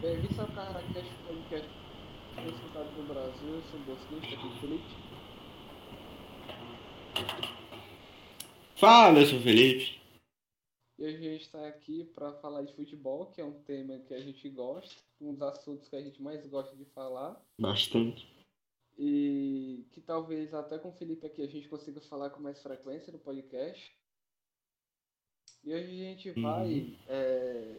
Bem-vindos ao Caracast Podcast escutado no Brasil. Eu sou o Bosquista, aqui o Felipe. Fala, eu sou o Felipe. E hoje a gente está aqui para falar de futebol, que é um tema que a gente gosta, um dos assuntos que a gente mais gosta de falar. Bastante. E que talvez até com o Felipe aqui a gente consiga falar com mais frequência no podcast. E hoje a gente vai Uhum. é,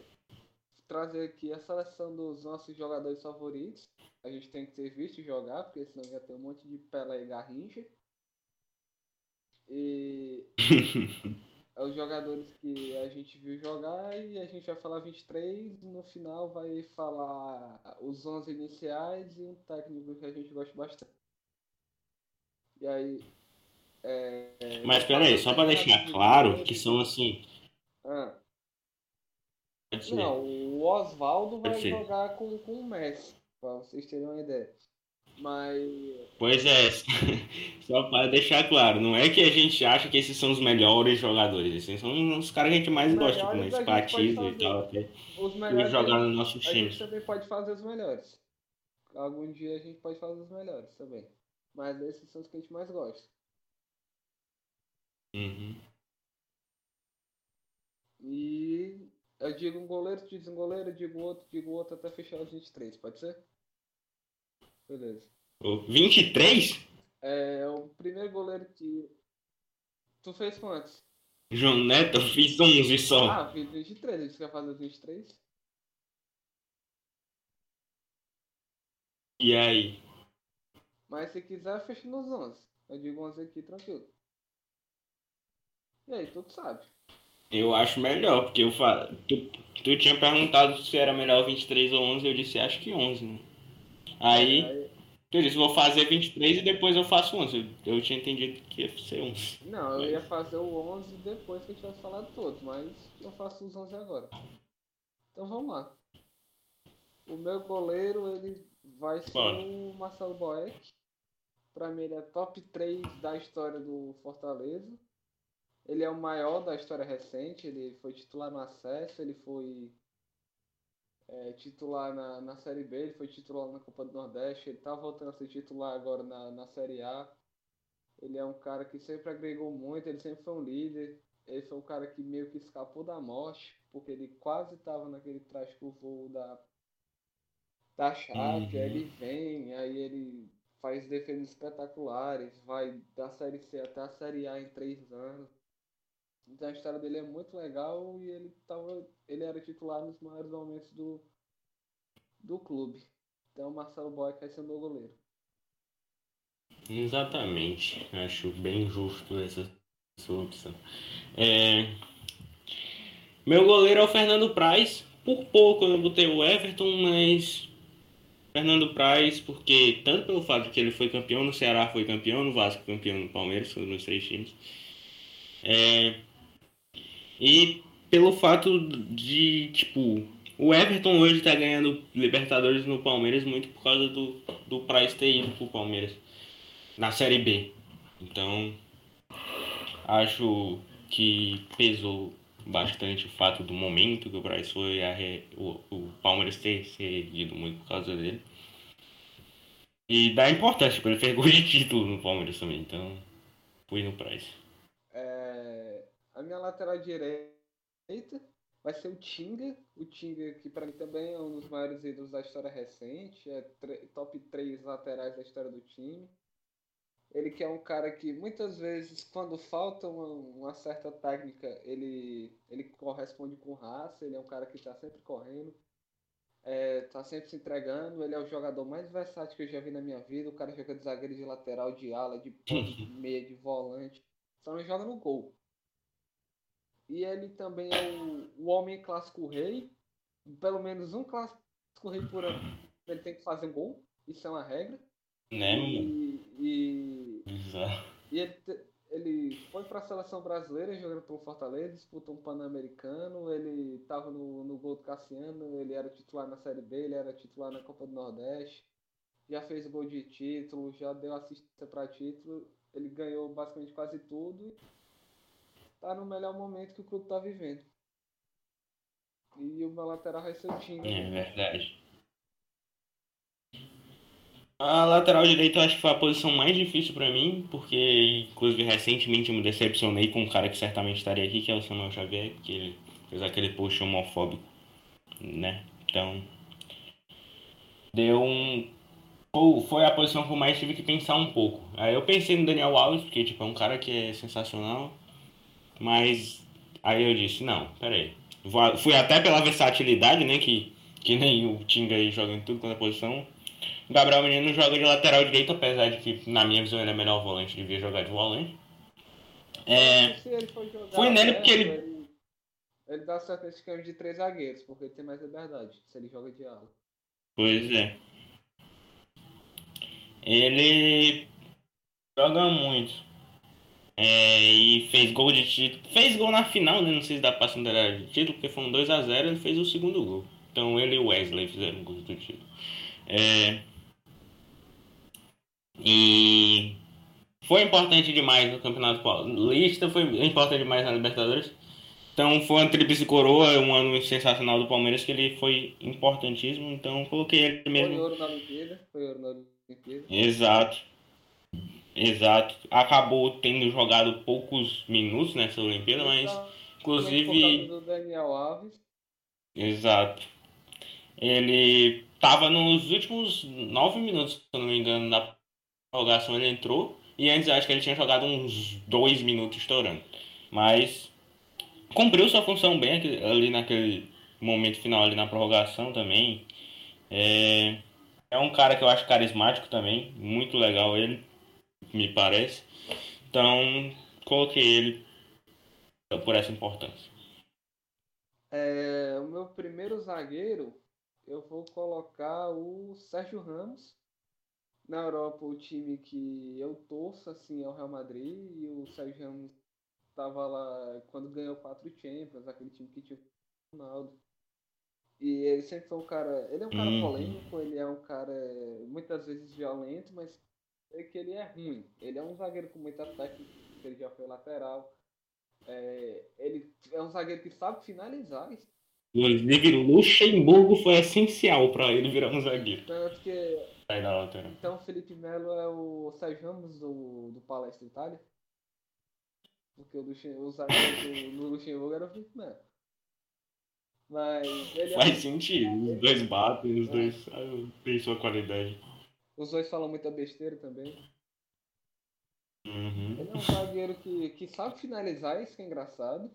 trazer aqui a seleção dos nossos jogadores favoritos. A gente tem que ter visto jogar, porque senão ia ter um monte de Pelé e Garrincha. E é os jogadores que a gente viu jogar e a gente vai falar 23 e no final vai falar os 11 iniciais e um técnico que a gente gosta bastante. E aí. É, é, Mas peraí, só pra deixar claro que são assim. Ah, não, o Oswaldo vai ser. jogar com, com o Messi, pra vocês terem uma ideia. Mas. Pois é, só para deixar claro, não é que a gente acha que esses são os melhores jogadores, esses são os caras que a gente mais Os gosta, pode batido e tal, até Os melhores. jogar nos nossos A gente também pode fazer os melhores. Algum dia a gente pode fazer os melhores também. Mas esses são os que a gente mais gosta. Uhum. E eu digo um goleiro, tu diz um goleiro, eu digo outro, digo outro até fechar os 23, pode ser? Beleza. O 23? É o primeiro goleiro que. Tu fez quantos? João Neto, eu fiz 11 só. Ah, fiz 23. Você quer fazer os 23? E aí? Mas se quiser, fecha nos 11. Eu digo 11 aqui, tranquilo. E aí, tu que sabe. Eu acho melhor, porque eu fa... tu, tu tinha perguntado se era melhor 23 ou 11, eu disse acho que 11, né? Aí, Aí- tu disse vou fazer 23 e depois eu faço 11. Eu, eu tinha entendido que ia ser 11. Não, eu Mas- ia fazer o 11 depois que eu tivesse falado todos, mas eu faço os 11 agora. Então vamos lá. O meu goleiro, ele vai ser Bora. o Marcelo Boeck. Pra mim, ele é top 3 da história do Fortaleza. Ele é o maior da história recente. Ele foi titular no acesso, ele foi é, titular na, na Série B, ele foi titular na Copa do Nordeste. Ele tá voltando a ser titular agora na, na Série A. Ele é um cara que sempre agregou muito, ele sempre foi um líder. Ele foi um cara que meio que escapou da morte, porque ele quase estava naquele trágico voo da, da Chape. Uhum. Aí ele vem, aí ele faz defesas espetaculares, vai da Série C até a Série A em três anos. A história dele é muito legal e ele, tava, ele era titular nos maiores momentos do, do clube. Então Marcelo Boy vai ser o meu goleiro. Exatamente. Acho bem justo essa sua opção. É, Meu goleiro é o Fernando Praz. Por pouco eu botei o Everton, mas Fernando Praz, porque tanto pelo fato que ele foi campeão no Ceará, foi campeão no Vasco, campeão no Palmeiras, foram os três times. É, E pelo fato de, tipo, o Everton hoje tá ganhando Libertadores no Palmeiras muito por causa do, do Praz ter ido pro Palmeiras na Série B. Então, acho que pesou bastante o fato do momento que o Braz foi, a o, o Palmeiras ter se erguido muito por causa dele. E da importância, tipo, ele fez gol de título no Palmeiras também, então fui no Braz. É, a minha lateral direita vai ser o Tinga. O Tinga, que para mim também é um dos maiores ídolos da história recente, é top 3 laterais da história do time. Ele que é um cara que muitas vezes, quando falta uma, uma certa técnica, ele, ele corresponde com raça, ele é um cara que está sempre correndo, está sempre se entregando, ele é o jogador mais versátil que eu já vi na minha vida, o cara joga de zagueiro, de lateral, de ala, de ponta, de meia, de volante, só não joga no gol. E ele também é o, o homem clássico rei, pelo menos um clássico rei por ano, ele tem que fazer um gol, isso é uma regra. Né? E, e, Exato. e ele, ele foi para a seleção brasileira jogando pelo Fortaleza, disputou um Pan-Americano, ele estava no, no gol do Cassiano, ele era titular na Série B, ele era titular na Copa do Nordeste, já fez gol de título, já deu assistência para título, ele ganhou basicamente quase tudo está no melhor momento que o clube está vivendo. E o meu lateral vai. É verdade. A lateral direita eu acho que foi a posição mais difícil para mim, porque inclusive recentemente eu me decepcionei com um cara que certamente estaria aqui, que é o Samuel Xavier, que ele fez aquele post homofóbico, né? Então, deu um foi a posição que eu mais tive que pensar um pouco. Aí eu pensei no Daniel Alves, porque tipo, é um cara que é sensacional, mas aí eu disse, não, peraí. Fui até pela versatilidade, né? Que, que nem o Tinga aí joga em tudo quanto é posição. O Gabriel Menino joga de lateral direito, apesar de que, na minha visão, ele é melhor volante, devia jogar de volante. É, foi nele porque ele... ele. Ele dá certo nesse esquema de três zagueiros, porque ele tem mais liberdade, se ele joga de ala. Pois é. Ele joga muito. É, e fez gol de título. Fez gol na final, né? Não sei se dá pra considerar de título, porque foi um 2x0 ele fez o segundo gol. Então ele e o Wesley fizeram gol do título. É, e foi importante demais no Campeonato Paulista, foi importante demais na Libertadores. Então foi uma tríplice coroa, um ano sensacional do Palmeiras que ele foi importantíssimo. Então coloquei ele mesmo. Foi ouro na Olimpíada, foi ouro na Olimpíada. Exato. Exato. Acabou tendo jogado poucos minutos nessa Olimpíada, mas tá inclusive. Do Daniel Alves. Exato. Ele estava nos últimos nove minutos, se eu não me engano, na prorrogação ele entrou. E antes acho que ele tinha jogado uns dois minutos estourando. Mas cumpriu sua função bem ali naquele momento final ali na prorrogação também. É, é um cara que eu acho carismático também, muito legal ele, me parece. Então, coloquei ele por essa importância. É, o meu primeiro zagueiro, eu vou colocar o Sérgio Ramos. Na Europa, o time que eu torço assim, é o Real Madrid. E o Sérgio Ramos estava lá quando ganhou quatro Champions, aquele time que tinha o Ronaldo. E ele sempre foi um cara. Ele é um cara uhum. polêmico, ele é um cara muitas vezes violento, mas é que ele é ruim. Ele é um zagueiro com muita técnica, ele já foi lateral. É, ele é um zagueiro que sabe finalizar. Luxemburgo foi essencial para ele virar um zagueiro. Tanto que. Sai da lateral. Então, Felipe Melo é o Sérgio Ramos do, do Palestra Itália. Porque o, Luxem, o zagueiro do Luxemburgo era o Felipe Melo. Mas ele Faz é... sentido. Os dois batem, os é. dois têm sua qualidade. Os dois falam muita besteira também. Uhum. Ele é um zagueiro que, que sabe finalizar, isso que é engraçado.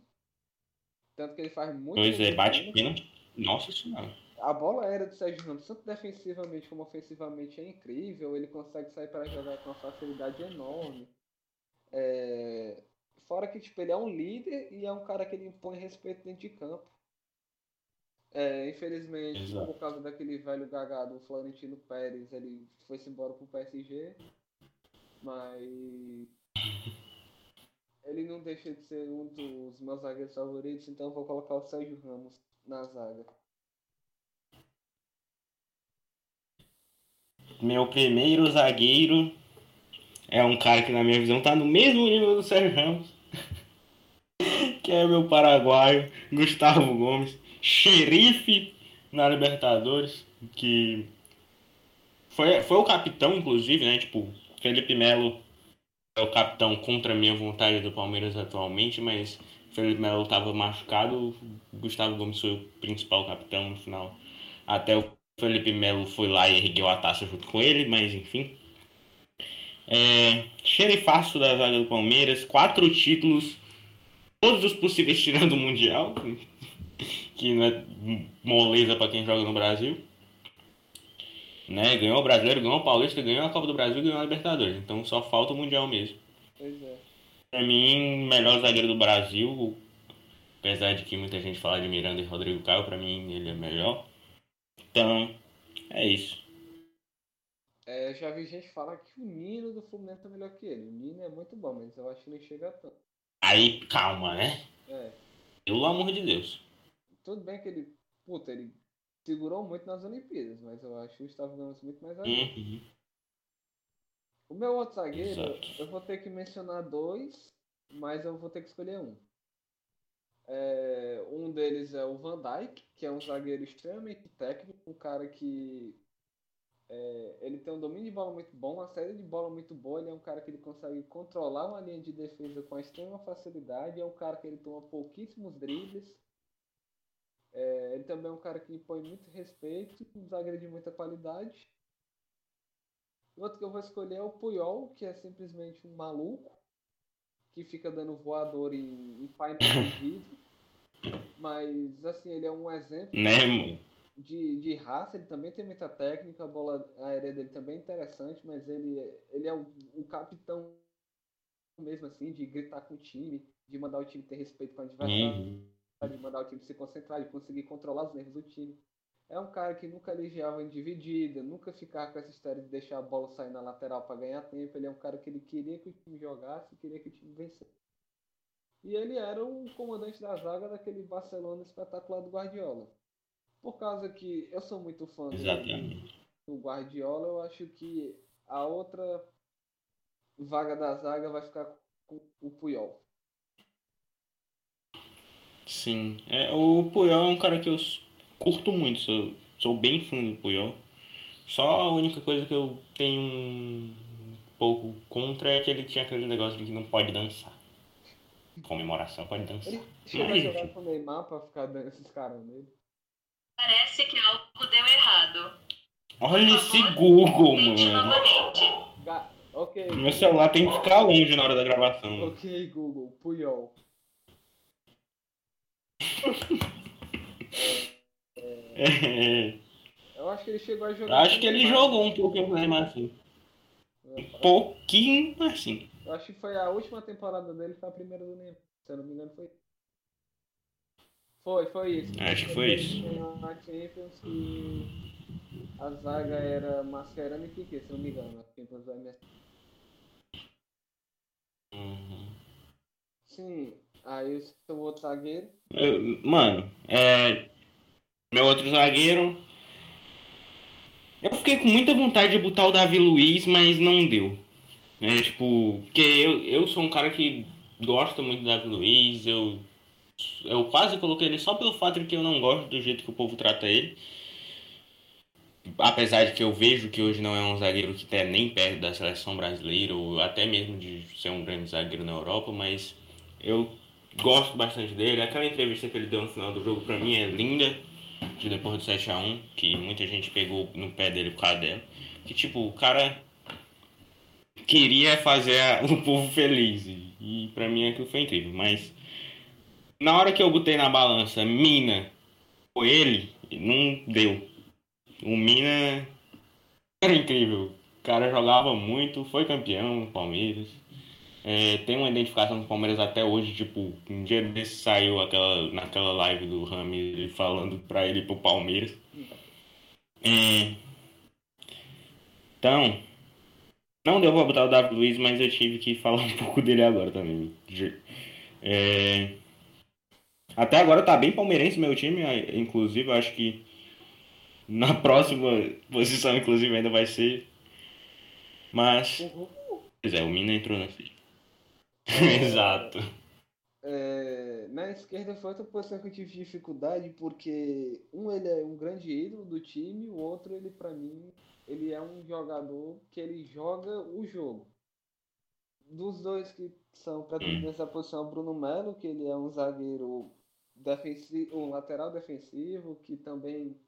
Tanto que ele faz muito. Pois é, bate pênalti. Nossa senhora. A bola aérea do Sérgio Ramos, tanto defensivamente como ofensivamente, é incrível. Ele consegue sair para jogar com uma facilidade enorme. É... Fora que tipo, ele é um líder e é um cara que ele impõe respeito dentro de campo. É, infelizmente, Exato. por causa daquele velho gagado, o Florentino Pérez, ele foi-se embora pro PSG. Mas ele não deixa de ser um dos meus zagueiros favoritos, então vou colocar o Sérgio Ramos na zaga. Meu primeiro zagueiro é um cara que, na minha visão, tá no mesmo nível do Sérgio Ramos, que é o meu paraguaio, Gustavo Gomes, xerife na Libertadores, que foi, foi o capitão, inclusive, né? Tipo, Felipe Melo é o capitão contra a minha vontade do Palmeiras atualmente, mas Felipe Melo estava machucado, Gustavo Gomes foi o principal capitão no final. Até o Felipe Melo foi lá e ergueu a taça junto com ele, mas enfim. É, xerifaço da zaga do Palmeiras, quatro títulos, todos os possíveis tirando o Mundial, que não é moleza para quem joga no Brasil né? Ganhou o Brasileiro, ganhou o Paulista, ganhou a Copa do Brasil, ganhou a Libertadores. Então só falta o Mundial mesmo. Pois é. Pra mim, melhor zagueiro do Brasil, apesar de que muita gente fala de Miranda e Rodrigo Caio, pra mim ele é melhor. Então, é isso. É, já vi gente falar que o Nino do Fluminense é melhor que ele. O Nino é muito bom, mas eu acho que não chega tanto. Aí, calma, né? É. Pelo amor de Deus. Tudo bem que ele. Puta, ele segurou muito nas Olimpíadas, mas eu acho que o Gustavo Gomes muito mais. Uhum. O meu outro zagueiro, Exato. eu vou ter que mencionar dois, mas eu vou ter que escolher um. É, um deles é o Van Dijk, que é um zagueiro extremamente técnico, um cara que É, ele tem um domínio de bola muito bom, uma saída de bola muito boa. Ele é um cara que ele consegue controlar uma linha de defesa com extrema facilidade. É um cara que ele toma pouquíssimos dribles. É, ele também é um cara que impõe muito respeito, um zagueiro de muita qualidade. O outro que eu vou escolher é o Puyol, que é simplesmente um maluco que fica dando voador em, em de vidro. Mas, assim, ele é um exemplo Né, de, de raça. Ele também tem muita técnica. A bola aérea dele também é interessante. Mas ele, ele é o, o capitão mesmo, assim, de gritar com o time, de mandar o time ter respeito com o adversário, Uhum. De mandar o time se concentrar, de conseguir controlar os nervos do time. É um cara que nunca elogiava em dividida, nunca ficava com essa história de deixar a bola sair na lateral para ganhar tempo. Ele é um cara que ele queria que o time jogasse, queria que o time vencesse. E ele era o comandante da zaga daquele Barcelona espetacular do Guardiola. Por causa que eu sou muito fã do Guardiola, eu acho que a outra vaga da zaga vai ficar com o Puyol. Sim. É, o Puyol é um cara que eu curto muito, sou, sou bem fã do Puyol. Só a única coisa que eu tenho um pouco contra é que ele tinha aquele negócio de que não pode dançar. Comemoração pode dançar. Ele chegou a jogar com o Neymar pra ficar dando esses caras nele. Parece que algo deu errado. Olha esse Google, mano. novamente. Ga- Ok, Meu celular tem que ficar longe na hora da gravação. ok, Google, Puyol. É, Eu acho que ele chegou a jogar. acho que ele jogou um pouquinho com o Neymar assim. Um pouquinho assim. Eu acho que foi a última temporada dele, foi a primeira do Neymar. Se eu não me engano, foi. Foi, foi isso. Acho que foi isso. Na Champions e a zaga era Mascherano e Piquet, se eu não me engano. A Champions. Uhum. Sim, aí seu outro zagueiro. Eu- Mano, é. Meu outro zagueiro. Eu fiquei com muita vontade de botar o Davi Luiz, mas não deu. É tipo, porque eu, eu sou um cara que gosta muito do Davi Luiz, eu, eu quase coloquei ele só pelo fato de que eu não gosto do jeito que o povo trata ele. Apesar de que eu vejo que hoje não é um zagueiro que está nem perto da seleção brasileira, ou até mesmo de ser um grande zagueiro na Europa, mas eu gosto bastante dele. Aquela entrevista que ele deu no final do jogo pra mim é linda, de depois do 7x1, que muita gente pegou no pé dele por causa dela. Que tipo, o cara queria fazer o povo feliz. E, e pra mim aquilo foi incrível. Mas na hora que eu botei na balança Mina ou ele, não deu. O Mina era incrível. O cara jogava muito, foi campeão no Palmeiras. É, tem uma identificação com o Palmeiras até hoje, tipo, um dia desse saiu aquela, naquela live do Rami falando pra ele ir pro Palmeiras. É, então, não deu pra botar o Davi Luiz, mas eu tive que falar um pouco dele agora também. É, até agora tá bem palmeirense meu time, inclusive, acho que na próxima posição, inclusive, ainda vai ser. Mas, Uhum. pois é, o Mina entrou na ficha. Exato. É, na esquerda foi outra posição que eu tive dificuldade, porque um ele é um grande ídolo do time, o outro ele para mim ele é um jogador que ele joga o jogo. Dos dois que são praticamente nessa posição, o Bruno Melo, que ele é um zagueiro defensivo, um lateral defensivo, que também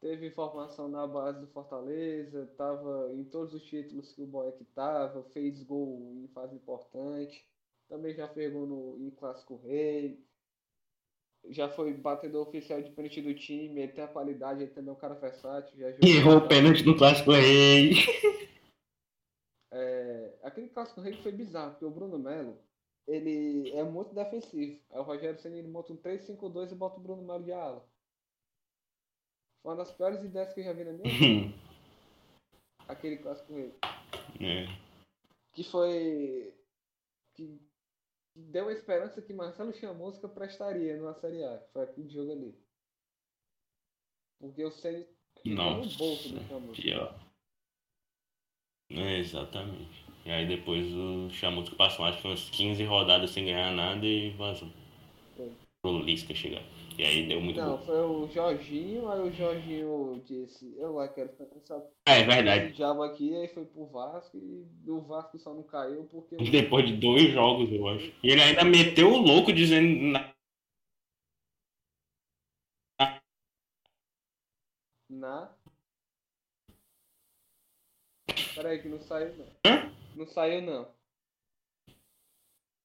teve formação na base do Fortaleza, estava em todos os títulos que o Boeck estava, fez gol em fase importante. Também já fez gol no, em Clássico Rei. Já foi batedor oficial de pênalti do time. Ele tem a qualidade, ele também é um cara versátil. Já jogou- Errou o pênalti no Clássico Rei. É, aquele Clássico Rei foi bizarro, porque o Bruno Melo ele é muito defensivo. Aí o Rogério Senna ele monta um 3-5-2 e bota o Bruno Melo de ala. Foi uma das piores ideias que eu já vi na minha vida. Aquele Clássico Rei. É. que foi que deu a esperança que Marcelo Chamusca prestaria numa Série A, foi aquele jogo ali. Porque o Ceni ficou no bolso do Chamusca. pior. É, exatamente. E aí depois o Chamusca passou acho que umas 15 rodadas sem ganhar nada e vazou. Foi. Pro Lisca chegar. E aí deu muito Não, gol. foi o Jorginho, aí o Jorginho disse, eu lá quero ficar com essa É esse verdade. diabo aqui, aí foi pro Vasco e o Vasco só não caiu porque Depois de dois jogos, eu acho. E ele ainda meteu o louco dizendo. na- na. Peraí, que não saiu não. Hã? Não saiu não.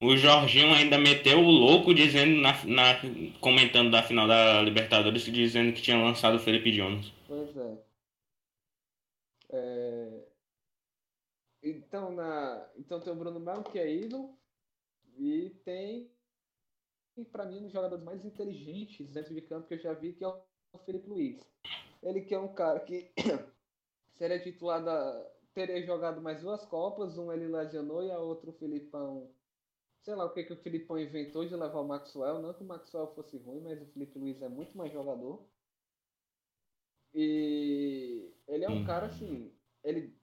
O Jorginho ainda meteu o louco dizendo na, na- comentando da final da Libertadores dizendo que tinha lançado o Felipe Jones. Pois é. É, Então, na... então tem o Bruno Melo, que é ídolo, e tem, para mim, um dos jogadores mais inteligentes dentro de campo que eu já vi, que é o Felipe Luiz. Ele que é um cara que seria titular da... teria jogado mais duas Copas, um ele lesionou e a outra o Filipão. Sei lá o que, que o Filipão inventou de levar o Maxwell. Não que o Maxwell fosse ruim, mas o Felipe Luiz é muito mais jogador. E ele é um cara assim, ele,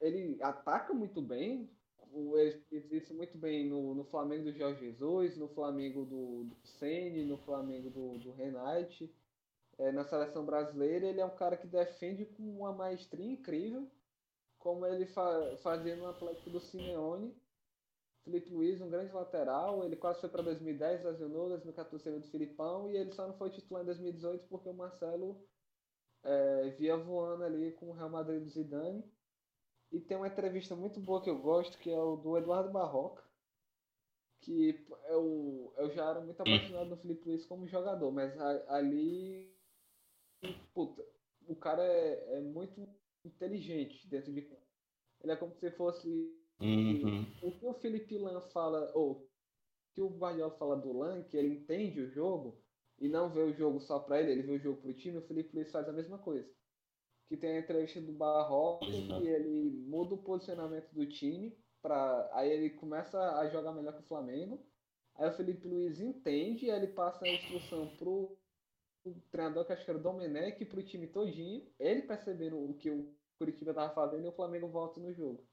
ele ataca muito bem. Ele isso muito bem no, no Flamengo do Jorge Jesus, no Flamengo do, do no Flamengo do, do Renate. É, na seleção brasileira, ele é um cara que defende com uma maestria incrível, como ele fa fazia no Atlético do Simeone. Felipe Luiz, um grande lateral, ele quase foi para 2010, lesionou, 2014 saiu do Filipão, e ele só não foi titular em 2018 porque o Marcelo é, via voando ali com o Real Madrid do Zidane. E tem uma entrevista muito boa que eu gosto, que é o do Eduardo Barroca, que eu, eu já era muito apaixonado no Felipe Luiz como jogador, mas a- ali, puta, o cara é, é muito inteligente dentro de campo. Ele é como se fosse Uhum. o que o Felipe Lan fala, ou o que o Guardiola fala do Lan, que ele entende o jogo e não vê o jogo só pra ele, ele vê o jogo pro time, o Felipe Luiz faz a mesma coisa. Que tem a entrevista do Barroca, que ele muda o posicionamento do time, pra, aí ele começa a jogar melhor que o Flamengo. Aí o Felipe Luiz entende e aí ele passa a instrução pro, pro treinador, que acho que era o Domenech, pro time todinho. Ele percebendo o que o Curitiba tava fazendo e o Flamengo volta no jogo.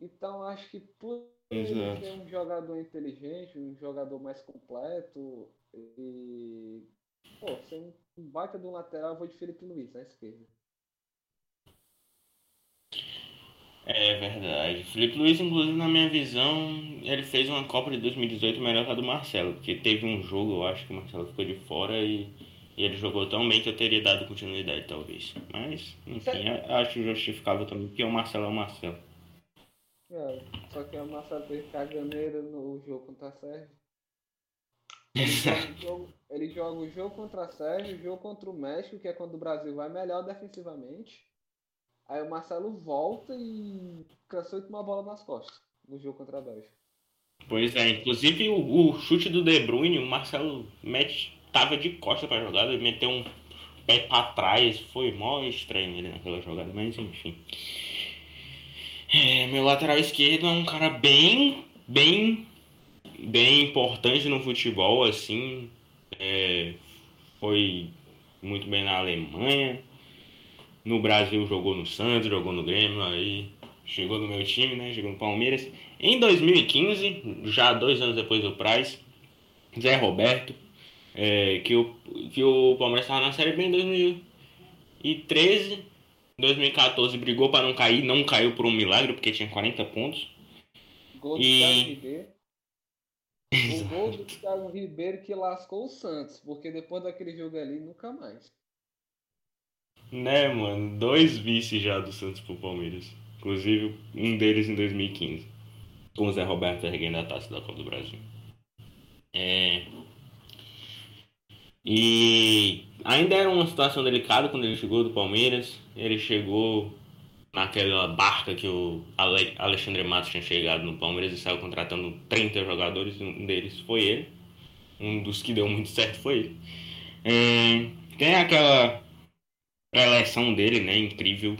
Então acho que por ele Exato. ser um jogador inteligente, um jogador mais completo e pô, ser um baita do lateral, eu vou de Felipe Luiz na esquerda. É verdade. Felipe Luiz, inclusive, na minha visão, ele fez uma Copa de 2018 melhor que a do Marcelo, porque teve um jogo, eu acho que o Marcelo ficou de fora e, e ele jogou tão bem que eu teria dado continuidade, talvez. Mas, enfim, acho justificável também, porque o Marcelo é o Marcelo. É, só que o Marcelo teve caganeira no jogo contra a Sérvia. Ele joga, o jogo, ele joga o jogo contra a Sérvia, o jogo contra o México, que é quando o Brasil vai melhor defensivamente. Aí o Marcelo volta e cansou de tomar bola nas costas no jogo contra a Bélgica. Pois é, inclusive o, o chute do De Bruyne, o Marcelo mete, tava de costa pra jogada, ele meteu um pé pra trás, foi mó estranho ele naquela jogada, mas enfim. É, meu lateral esquerdo é um cara bem, bem, bem importante no futebol, assim. É, foi muito bem na Alemanha. No Brasil jogou no Santos, jogou no Grêmio, aí chegou no meu time, né? Chegou no Palmeiras. Em 2015, já dois anos depois do Praz, Zé Roberto, é, que, o, que o Palmeiras estava na Série B em 2013. Em 2014 brigou para não cair, não caiu por um milagre, porque tinha 40 pontos. Gol do E- Thiago Ribeiro. O gol do Thiago Ribeiro que lascou o Santos, porque depois daquele jogo ali, nunca mais. Né, mano? Dois vices já do Santos pro Palmeiras. Inclusive, um deles em 2015. Com o Zé Roberto erguendo a taça da Copa do Brasil. É... E ainda era uma situação delicada quando ele chegou do Palmeiras. Ele chegou naquela barca que o Ale- Alexandre Matos tinha chegado no Palmeiras e saiu contratando 30 jogadores. Um deles foi ele. Um dos que deu muito certo foi ele. É, Tem aquela preleção dele, né? Incrível.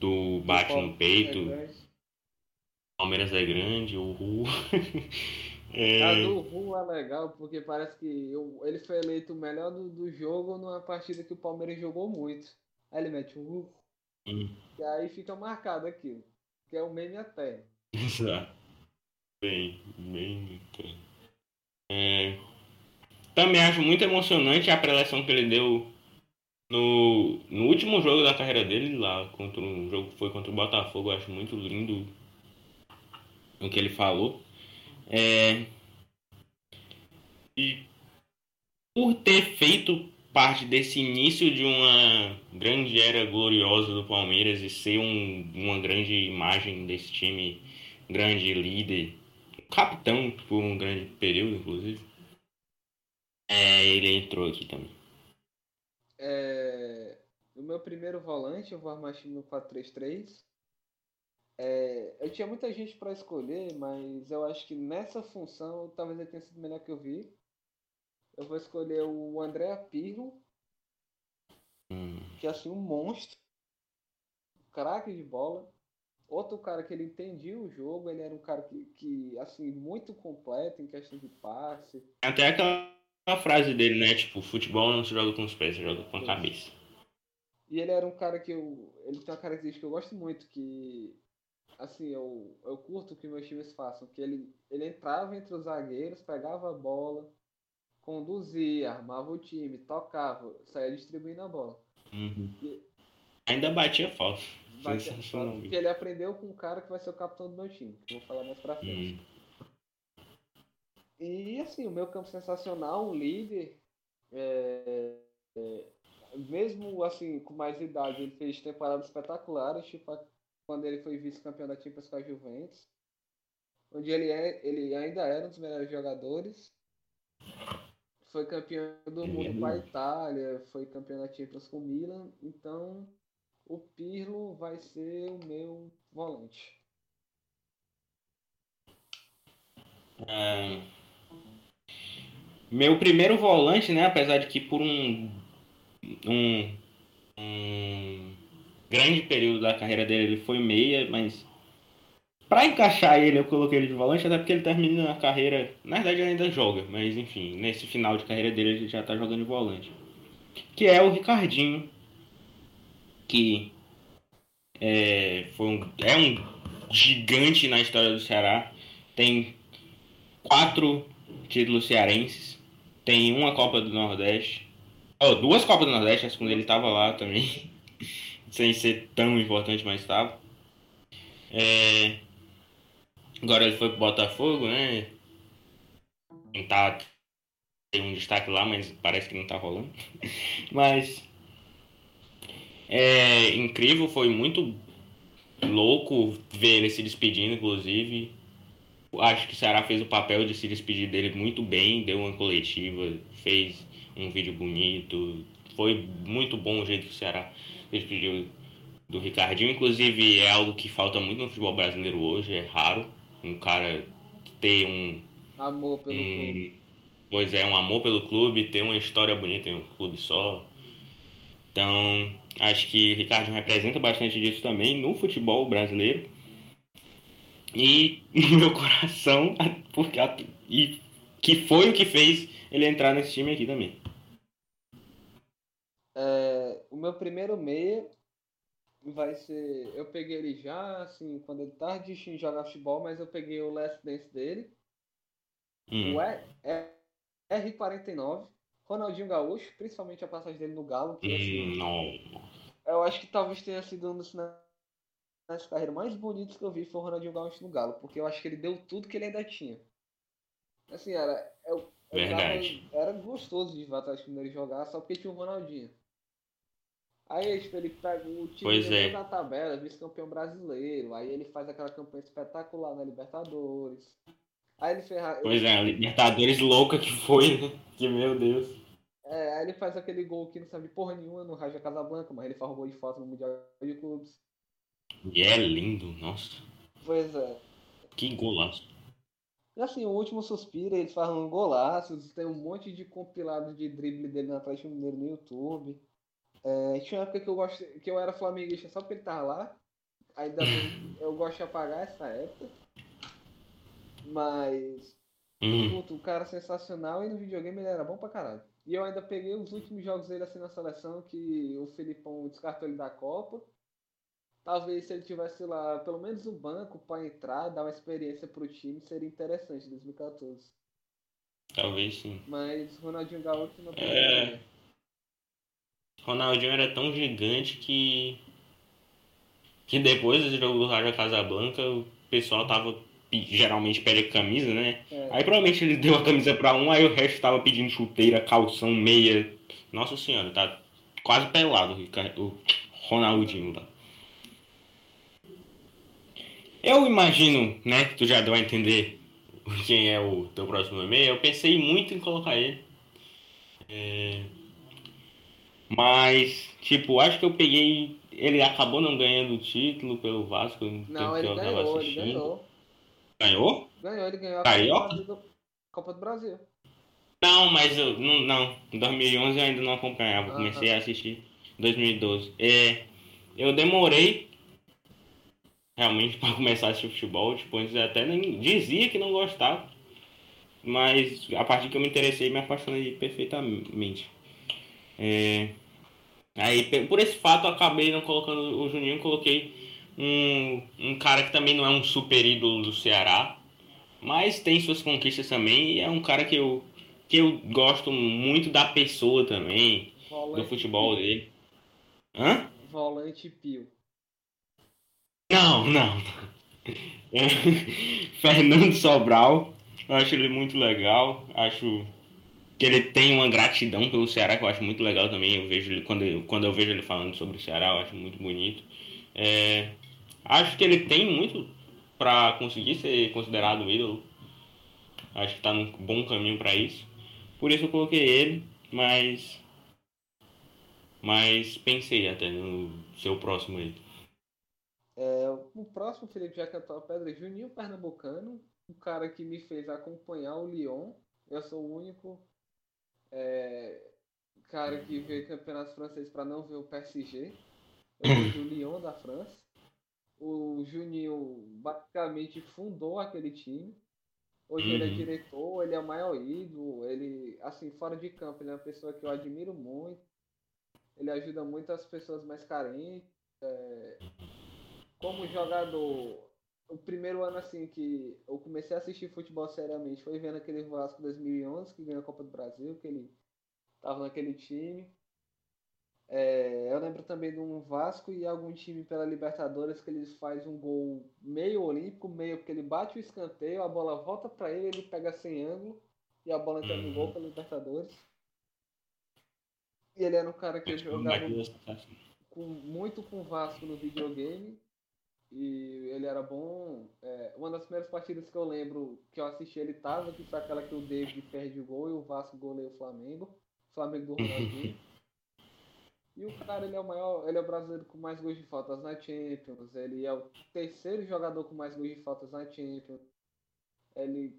Do bate no peito. Palmeiras é grande, uhul. É, A do Ru é legal porque parece que eu- ele foi eleito o melhor do, do jogo numa partida que o Palmeiras jogou muito. Aí ele mete o Ru. Hum. E aí fica marcado aquilo. Que é o meme até. Exato. Bem, bem. É, também acho muito emocionante a preleção que ele deu no, no último jogo da carreira dele lá, contra um jogo que foi contra o Botafogo, eu acho muito lindo o que ele falou. É, e por ter feito parte desse início de uma grande era gloriosa do Palmeiras e ser um, uma grande imagem desse time, grande líder, capitão por um grande período, inclusive. É, ele entrou aqui também. É, o meu primeiro volante, eu vou armar time no 4-3-3. É, eu tinha muita gente para escolher, mas eu acho que nessa função talvez ele tenha sido melhor que eu vi. Eu vou escolher o André Pirlo, Hum. que é assim um monstro, craque de bola. Outro cara que ele entendia o jogo, ele era um cara que, que assim, muito completo em questão de passe. Até aquela frase dele, né? Tipo, futebol não se joga com os pés, se joga com a cabeça. E ele era um cara que eu. Ele tem uma característica que eu gosto muito, que. Assim, eu, eu curto que meus times façam, que ele, ele entrava entre os zagueiros, pegava a bola, conduzia, armava o time, tocava, saía distribuindo a bola. Uhum. E- Ainda batia falta. Porque ele aprendeu com um cara que vai ser o capitão do meu time, que eu vou falar mais pra frente. Hum. E assim, o meu campo sensacional, um líder, é, é, mesmo assim, com mais idade, ele fez temporadas espetaculares, tipo quando ele foi vice-campeão da Champions com a Juventus, onde ele, é, ele ainda era um dos melhores jogadores. Foi campeão do Ele mundo é com a. Itália, foi campeão da Champions com o Milan, então o Pirlo vai ser o meu volante. Ah, meu primeiro volante, né? Apesar de que por um, um, um grande período da carreira dele ele foi meia, mas pra encaixar ele eu coloquei ele de volante, até porque ele termina a carreira. Na verdade ele ainda joga, mas enfim, nesse final de carreira dele ele já tá jogando de volante. Que é o Ricardinho, que é, foi um, é um gigante na história do Ceará. Tem quatro títulos cearenses. Tem uma Copa do Nordeste. Oh, duas Copas do Nordeste, que quando ele tava lá também. Sem ser tão importante, mas estava. É, Agora ele foi pro Botafogo, né? Tentar ter um destaque lá, mas parece que não tá rolando. Mas é incrível, foi muito louco ver ele se despedindo, inclusive. Acho que o Ceará fez o papel de se despedir dele muito bem, deu uma coletiva, fez um vídeo bonito. Foi muito bom o jeito que o Ceará se despediu do Ricardinho. Inclusive, é algo que falta muito no futebol brasileiro hoje, é raro um cara ter um, Amor pelo clube. um pois é, um amor pelo clube, ter uma história bonita em um clube só. Então, acho que o Ricardo representa bastante disso também no futebol brasileiro. E no meu coração, porque e que foi o que fez ele entrar nesse time aqui também. É, o meu primeiro meia vai ser. Eu peguei ele já, assim, quando ele tava desistindo de jogar futebol, mas eu peguei o last dance dele. Hum, O é R49, Ronaldinho Gaúcho, principalmente a passagem dele no Galo, que assim, hum, eu acho que talvez tenha sido um dos nas carreiras mais bonitos que eu vi foi o Ronaldinho Gaúcho no Galo, porque eu acho que ele deu tudo que ele ainda tinha. Assim, era, eu, Verdade. tava- era gostoso de ver o Atlético Mineiro jogar só porque tinha o Ronaldinho. Aí, ele pega o time é. na tabela, vice-campeão brasileiro, aí ele faz aquela campanha espetacular na Libertadores. Aí ele ferra, Pois é, a Libertadores louca que foi, né? Que meu Deus. É, aí ele faz aquele gol que não sabe de porra nenhuma no Raja Casablanca, mas ele faz um gol de falta no Mundial de Clubes. E é lindo, nossa. Pois é. Que golaço. E assim, o último suspiro, eles fazem um golaço, tem um monte de compilado de drible dele no Atlético Mineiro no YouTube. É, tinha uma época que eu, gosto, que eu era flamenguista só porque ele tava lá. Ainda eu gosto de apagar essa época. Mas Hum, o cara sensacional e no videogame ele era bom pra caralho. E eu ainda peguei os últimos jogos dele assim na seleção, que o Filipão descartou ele da Copa. Talvez se ele tivesse lá pelo menos um banco pra entrar, dar uma experiência pro time, seria interessante em 2014. Talvez sim. Mas Ronaldinho Gaúcho não tem. Ronaldinho era tão gigante que. Que depois do jogo do Raja Casablanca, o pessoal tava geralmente pede camisa, né? É. Aí provavelmente ele deu a camisa pra um, aí o resto tava pedindo chuteira, calção, meia. Nossa senhora, tá quase pelado o Ronaldinho lá. Eu imagino, né, que tu já deu a entender quem é o teu próximo e-mail. Eu pensei muito em colocar ele. É, Mas, tipo, acho que eu peguei. Ele acabou não ganhando o título pelo Vasco. no Não, ele ganhou, ele ganhou. Ganhou? Ganhou, ele ganhou a Carioca? Copa do Brasil. Copa do Brasil. Não, mas eu não, não. Em 2011 eu ainda não acompanhava. Comecei a assistir em 2012. É, eu demorei realmente para começar a assistir futebol. Tipo, antes eu até nem dizia que não gostava. Mas a partir que eu me interessei, me apaixonei perfeitamente. É, aí, por esse fato, eu acabei não colocando o Juninho. Coloquei um, um cara que também não é um super ídolo do Ceará. Mas tem suas conquistas também. E é um cara que eu, que eu gosto muito da pessoa também. Do Volante, futebol dele. Hã? volante Pio. Não, não. É, Fernando Sobral, eu acho ele muito legal. Acho que ele tem uma gratidão pelo Ceará que eu acho muito legal também. Eu vejo ele quando eu, quando eu vejo ele falando sobre o Ceará, eu acho muito bonito. É, acho que ele tem muito para conseguir ser considerado ídolo. Acho que tá num bom caminho para isso. Por isso eu coloquei ele, mas mas pensei até no seu próximo aí. É, o próximo, Felipe, já que a pedra, é Juninho Pernambucano, um cara que me fez acompanhar o Lyon. Eu sou o único é, cara que vê campeonatos franceses para não ver o PSG. O Lyon da França. O Juninho basicamente fundou aquele time. Hoje ele é Uhum. diretor, ele é o maior ídolo, ele, assim, fora de campo, ele é uma pessoa que eu admiro muito. Ele ajuda muito as pessoas mais carentes. é, como jogador, o primeiro ano assim que eu comecei a assistir futebol seriamente foi vendo aquele Vasco 2011 que ganhou a Copa do Brasil, que ele tava naquele time. É, eu lembro também de um Vasco e algum time pela Libertadores que ele faz um gol meio olímpico, meio porque ele bate o escanteio, a bola volta para ele, ele pega sem ângulo e a bola entra no gol pela Libertadores. E ele era um cara que jogava com, muito com o Vasco no videogame. E ele era bom. É, uma das primeiras partidas que eu lembro que eu assisti ele tava, que foi aquela que o David perde o gol e o Vasco goleia o Flamengo. O Flamengo do Ronaldinho. E o cara, ele é o maior, ele é o brasileiro com mais gols de faltas na Champions. Ele é o terceiro jogador com mais gols de faltas na Champions. Ele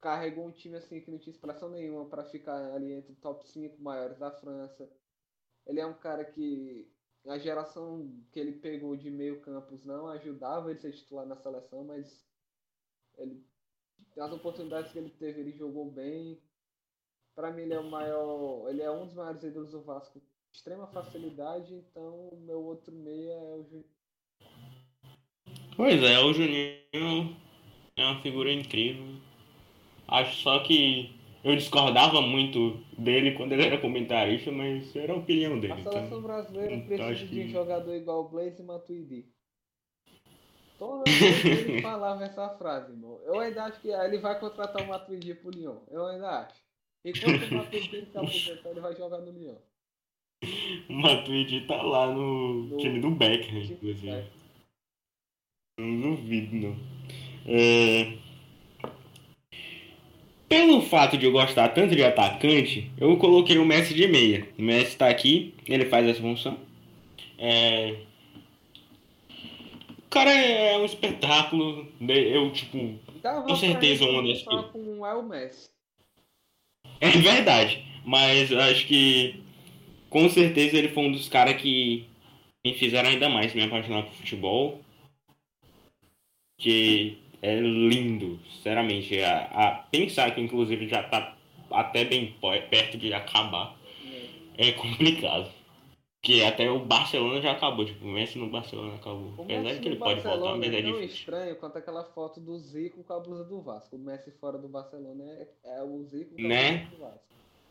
carregou um time assim que não tinha expressão nenhuma para ficar ali entre os top 5 maiores da França. Ele é um cara que a geração que ele pegou de meio campos não ajudava ele a ser titular na seleção, mas ele oportunidades que ele teve, ele jogou bem. Para mim ele é o maior, ele é um dos maiores ídolos do Vasco, extrema facilidade, então o meu outro meia é o Juninho. Pois é, o Juninho é uma figura incrível. Acho só que eu discordava muito dele quando ele era comentarista, mas era a opinião dele. A seleção Então, brasileira então precisa de um que- jogador igual o Blaze Matuidi. Toda vez que ele falava essa frase, irmão. Eu ainda acho que ele vai contratar o Matuidi pro Lyon. Eu ainda acho. Enquanto o Matuidi ficar aposentado, ele vai jogar no Lyon. o Matuidi tá lá no, No- time do Becker, inclusive. Não duvido, não. É, Pelo fato de eu gostar tanto de atacante, eu coloquei o Messi de meia. O Messi tá aqui, ele faz essa função. É... O cara é um espetáculo. né? Eu, tipo, Dava Com certeza ele uma das começar que- com um El Messi. É verdade, mas acho que com certeza ele foi um dos caras que me fizeram ainda mais me apaixonar por futebol. Que é lindo, sinceramente. A, a pensar que inclusive já tá até bem perto de acabar né? é complicado. Que até o Barcelona já acabou, tipo, o Messi no Barcelona acabou. O Apesar de que ele pode voltar, mas é é difícil. estranho quanto aquela foto do Zico com a blusa do Vasco. O Messi fora do Barcelona é, é o Zico com a Né? blusa do Vasco.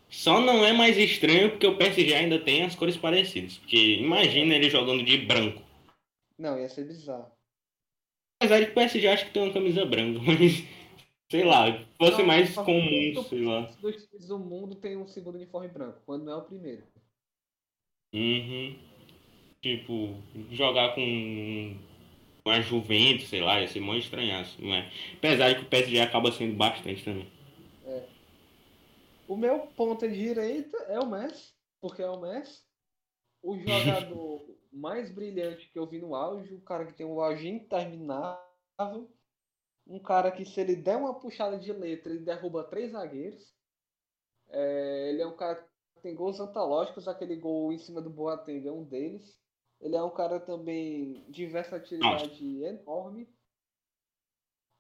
Só não é mais estranho porque o PSG ainda tem as cores parecidas. Porque imagina ele jogando de branco. Não, ia ser bizarro. Apesar de que o PSG acho que tem uma camisa branca, mas sei lá, fosse Não, mais mas comum, muito sei lá. Dos times do mundo tem um segundo uniforme branco, quando não é o primeiro. Uhum. Tipo, jogar com uma Juventus, sei lá, ia ser mó estranhaço, não é? Apesar de que o PSG acaba sendo bastante também. O meu ponta direita é o Messi, porque é o Messi. O jogador mais brilhante que eu vi no auge, o cara que tem um auge interminável. Um cara que se ele der uma puxada de letra, ele derruba três zagueiros. É, ele é um cara que tem gols antológicos, aquele gol em cima do Boateng é um deles. Ele é um cara também de versatilidade enorme.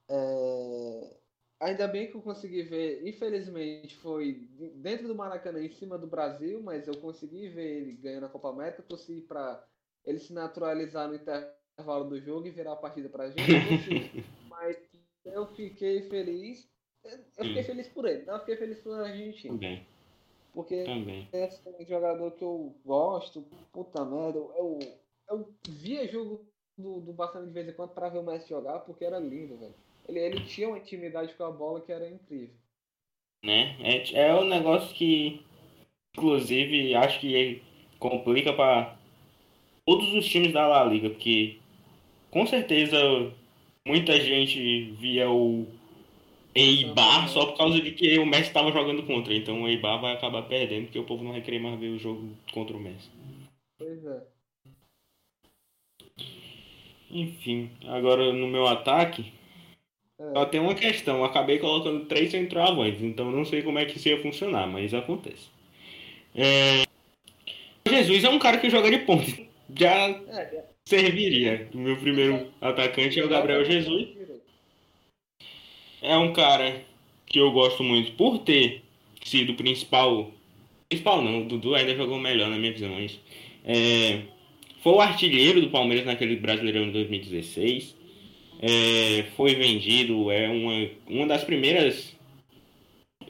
É, Ainda bem que eu consegui ver, infelizmente foi dentro do Maracanã, em cima do Brasil, mas eu consegui ver ele ganhando a Copa América, torci para ele se naturalizar no intervalo do jogo e virar a partida pra gente. mas eu fiquei feliz. Eu fiquei Hum. feliz por ele, não eu fiquei feliz pela Argentina. Também, Porque também. esse é um jogador que eu gosto, puta merda. Eu, eu, via jogo do, do Barcelona de vez em quando pra ver o Messi jogar, porque era lindo, velho. Ele, ele tinha uma intimidade com a bola que era incrível. Né? É, é um negócio que, inclusive, acho que complica para todos os times da La Liga, porque com certeza muita gente via o Eibar só por causa de que o Messi estava jogando contra. Então o Eibar vai acabar perdendo, porque o povo não vai querer mais ver o jogo contra o Messi. Pois é. Enfim, agora no meu ataque, É. só tem uma questão. Eu acabei colocando três centroavantes, então não sei como é que isso ia funcionar, mas acontece. É... Jesus é um cara que joga de ponta. Já É, serviria. O meu primeiro atacante é o Gabriel Jesus. É um cara que eu gosto muito por ter sido o principal. Principal não, o Dudu ainda jogou melhor na minha visão, mas. É, foi o artilheiro do Palmeiras naquele Brasileirão de 2016. É, foi vendido, é uma, uma das primeiras.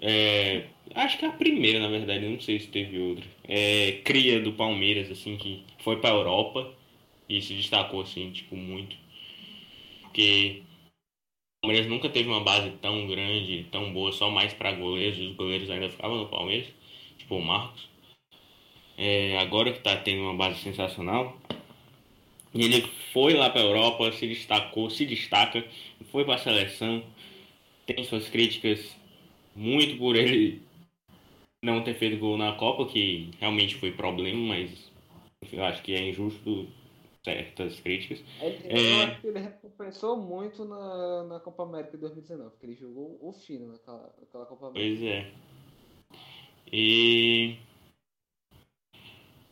é, acho que é a primeira, na verdade, não sei se teve outra. É, cria do Palmeiras, assim, que foi pra Europa e se destacou, assim, tipo, muito. Porque o Palmeiras nunca teve uma base tão grande, tão boa, só mais para goleiros. Os goleiros ainda ficavam no Palmeiras, tipo o Marcos. É, agora que tá tendo uma base sensacional, ele foi lá para Europa, se destacou, se destaca, foi para a seleção. Tem suas críticas muito por ele não ter feito gol na Copa, que realmente foi problema, mas eu acho que é injusto certas críticas. Ele, É. Eu acho que ele recompensou muito na, na Copa América de 2019, porque ele jogou o fino naquela, naquela Copa América. Pois é. E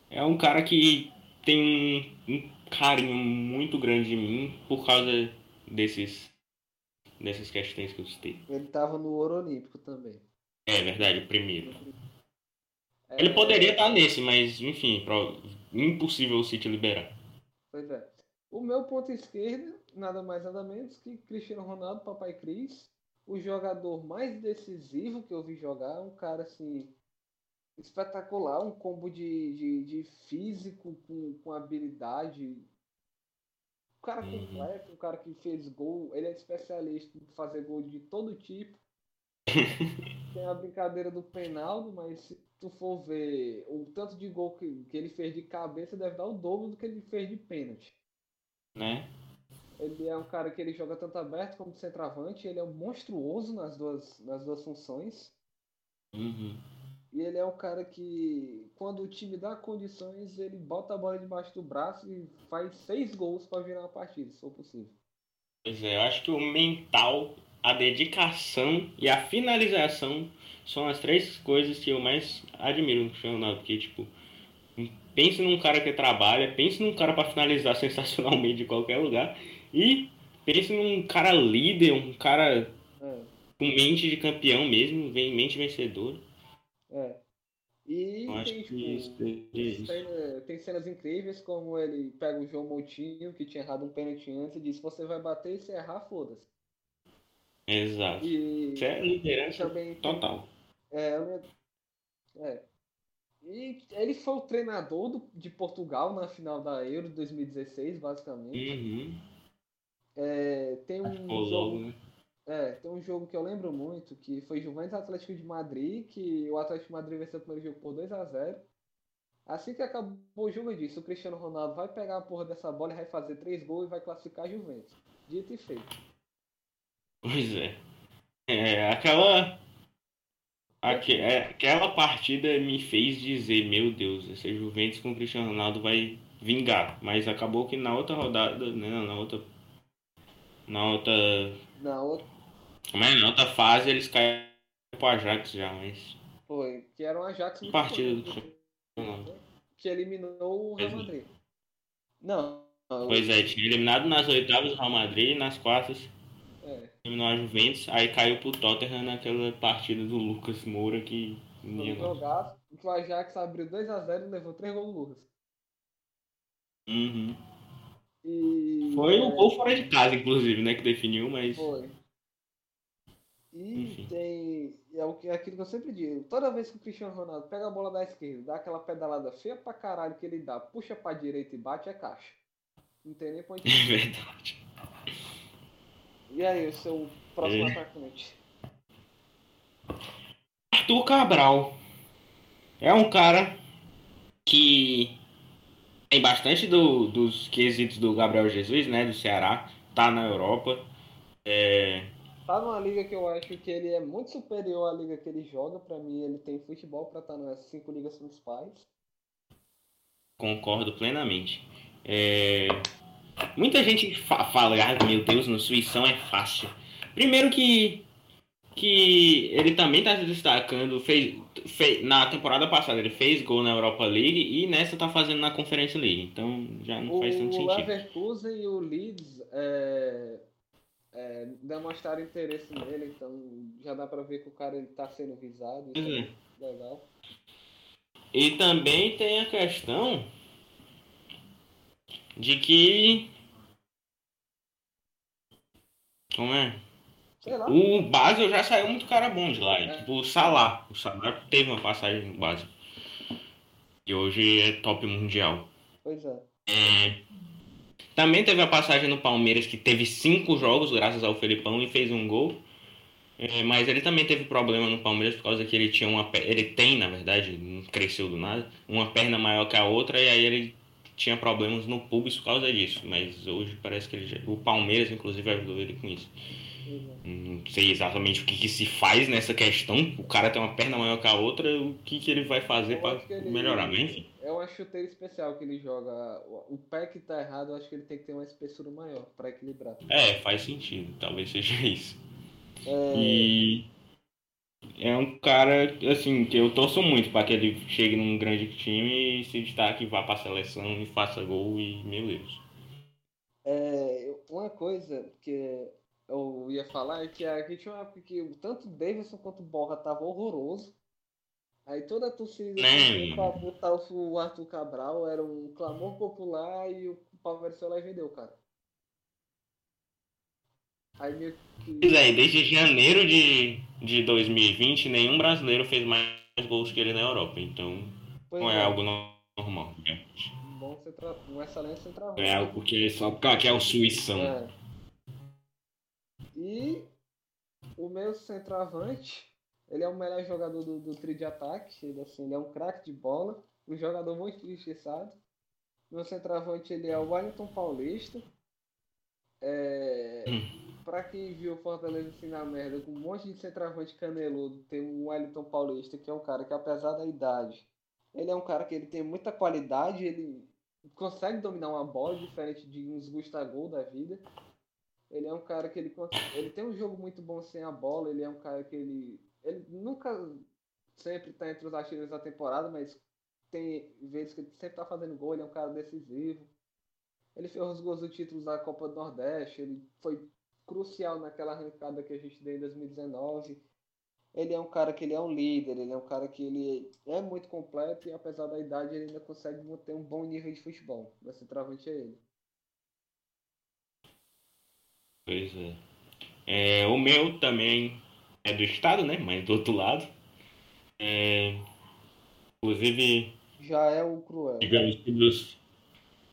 é um cara que tem um, carinho muito grande de mim por causa desses dessas questões que eu citei. Ele tava no Ouro Olímpico também. É verdade, o primeiro. É, Ele poderia estar nesse, mas enfim, impossível o City liberar. Pois é. O meu ponto esquerdo, nada mais nada menos que Cristiano Ronaldo, Papai Cris, o jogador mais decisivo que eu vi jogar, um cara assim espetacular, um combo de, de, de físico com, com habilidade. Um cara Uhum. completo, um cara que fez gol, ele é especialista em fazer gol de todo tipo. Tem a brincadeira do penaldo, mas tu for ver o tanto de gol que, que ele fez de cabeça, deve dar o dobro do que ele fez de pênalti. Né? Ele é um cara que ele joga tanto aberto como centroavante, ele é um monstruoso nas duas, nas duas funções. Uhum. E ele é um cara que, quando o time dá condições, ele bota a bola debaixo do braço e faz seis gols para virar uma partida, se for possível. Pois é, eu acho que o mental, a dedicação e a finalização são as três coisas que eu mais admiro no Cristiano Ronaldo. Porque, tipo, pense num cara que trabalha, pense num cara para finalizar sensacionalmente de qualquer lugar e pense num cara líder, um cara É, com mente de campeão mesmo, vem mente vencedora. é. E Eu tem, tipo, isso cena- tem cenas incríveis como ele pega o João Moutinho, que tinha errado um pênalti antes, e diz, você vai bater e se errar, foda-se. Exato. E Isso é liderança também total. É, eu é. E ele foi o treinador do- de Portugal na final da Euro de 2016, basicamente. Uhum. É, tem um Ficou logo, jogo, né? é, tem um jogo que eu lembro muito, que foi Juventus Atlético de Madrid, que o Atlético de Madrid venceu o primeiro jogo por 2 a 0 Assim que acabou o jogo, eu disse, o Cristiano Ronaldo vai pegar a porra dessa bola e vai fazer três gols e vai classificar a Juventus. Dito e feito. Pois é. É, aquela. Aque- é, aquela partida me fez dizer, meu Deus, essa Juventus com o Cristiano Ronaldo vai vingar. Mas acabou que na outra rodada, né, na outra. Na outra. Na outra é? Na outra fase eles caíram pro Ajax já, mas. foi, que era um Ajax muito Partida do que eliminou o Real. Madrid. Não, Pois é, tinha eliminado nas oitavas o Real Madrid, nas quartas. Eliminou a Juventus, aí caiu pro Tottenham naquela partida do Lucas Moura que. Um que o Ajax abriu 2x0 e levou 3 gols do Lucas. Uhum. E, Foi o gol fora de casa, inclusive, né? Que definiu, mas. Foi. E Enfim. tem. É o que- é aquilo que eu sempre digo. Toda vez que o Cristiano Ronaldo pega a bola da esquerda, dá aquela pedalada feia pra caralho que ele dá, puxa pra direita e bate, é caixa. Não tem nem ponto. É verdade. E aí, o seu próximo É. atacante? Arthur Cabral é um cara que tem bastante do- dos quesitos do Gabriel Jesus, né? Do Ceará, tá na Europa. É, Tá numa liga que eu acho que ele é muito superior à liga que ele joga. Pra mim, ele tem futebol pra estar nas cinco ligas principais. concordo plenamente. É, muita gente fa- fala, ah, meu Deus, no Suição é fácil. Primeiro que que ele também tá se destacando, fez, fez na temporada passada ele fez gol na Europa League e nessa tá fazendo na Conference League. Então já não faz tanto O sentido. Leverkusen e o Leeds é, é, demonstraram interesse nele, então já dá pra ver que o cara ele tá sendo visado. Pois é legal. E também tem a questão de que. Como é? Sei lá. O Basel já saiu muito cara bom de lá. É. Tipo o Salah. O Salah teve uma passagem no Basel. E hoje é top mundial. Pois é. É, Também teve a passagem no Palmeiras que teve cinco jogos graças ao Felipão e fez um gol. É, mas ele também teve problema no Palmeiras por causa que ele tinha uma ele tem, na verdade, não cresceu do nada, uma perna maior que a outra e aí ele tinha problemas no pubis por causa disso. Mas hoje parece que ele já... o Palmeiras inclusive ajudou ele com isso. Não sei exatamente o que, que se faz nessa questão. O cara tem uma perna maior que a outra, o que, que ele vai fazer para melhorar, mas enfim. É uma chuteira especial que ele joga. O pé que tá errado, eu acho que ele tem que ter uma espessura maior pra equilibrar. É, faz sentido, talvez seja isso. É, E é um cara, assim, que eu torço muito para que ele chegue num grande time e se destaque, vá para a seleção e faça gol e, meu Deus. é, uma coisa que eu ia falar é que aqui tinha uma época que tanto o Davidson quanto o Borra tava horroroso. Aí toda a torcida pra botar o Arthur Cabral era um clamor popular e o Palmeiras foi lá e vendeu, cara. Aí meio que. Pois é, desde janeiro de, de 2020, nenhum brasileiro fez mais gols que ele na Europa, então Pois não é é, algo no- normal. bom centra... um excelente centroavante. É algo que é só porque é o Suíção. É. E o meu centroavante, ele é o melhor jogador do, do trio de ataque. Ele, assim, ele é um craque de bola, um jogador muito injustiçado. Meu centroavante ele é o Wellington Paulista. É, pra quem viu Fortaleza assim na merda, com um monte de centroavante caneludo, tem o Wellington Paulista, que é um cara que apesar da idade, ele é um cara que ele tem muita qualidade, ele consegue dominar uma bola, diferente de uns Gustavo da vida. Ele é um cara que ele, ele tem um jogo muito bom sem a bola, ele é um cara que ele. Ele nunca sempre tá entre os artilheiros da temporada, mas tem vezes que ele sempre tá fazendo gol, ele é um cara decisivo. Ele fez os gols do título da Copa do Nordeste, ele foi crucial naquela arrancada que a gente deu em 2019. ele é um cara que ele é um líder, ele é um cara que ele é muito completo e apesar da idade ele ainda consegue manter um bom nível de futebol. Ser travante é ele. Pois é. é. O meu também é do estado, né? Mas do outro lado. É, inclusive. Já é o cruel. Digamos que dos.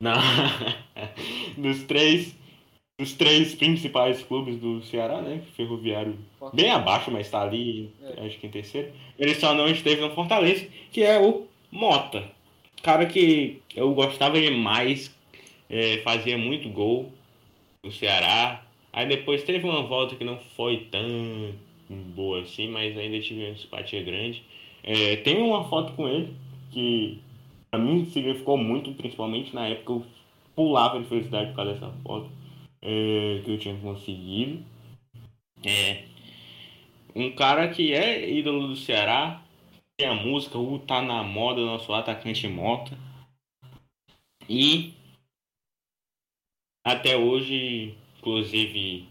Na, dos três. Dos três principais clubes do Ceará, né? Ferroviário bem abaixo, mas está ali, é. acho que em terceiro. Ele só não esteve no Fortaleza, que é o Mota. Cara que eu gostava demais, é, fazia muito gol no Ceará. Aí depois teve uma volta que não foi tão boa assim, mas ainda tive uma simpatia grande. É, tem uma foto com ele que pra mim significou muito, principalmente na época eu pulava de felicidade por causa dessa foto é, que eu tinha conseguido. É, um cara que é ídolo do Ceará, tem a música, o Tá na Moda, nosso atacante Mota. E até hoje, inclusive,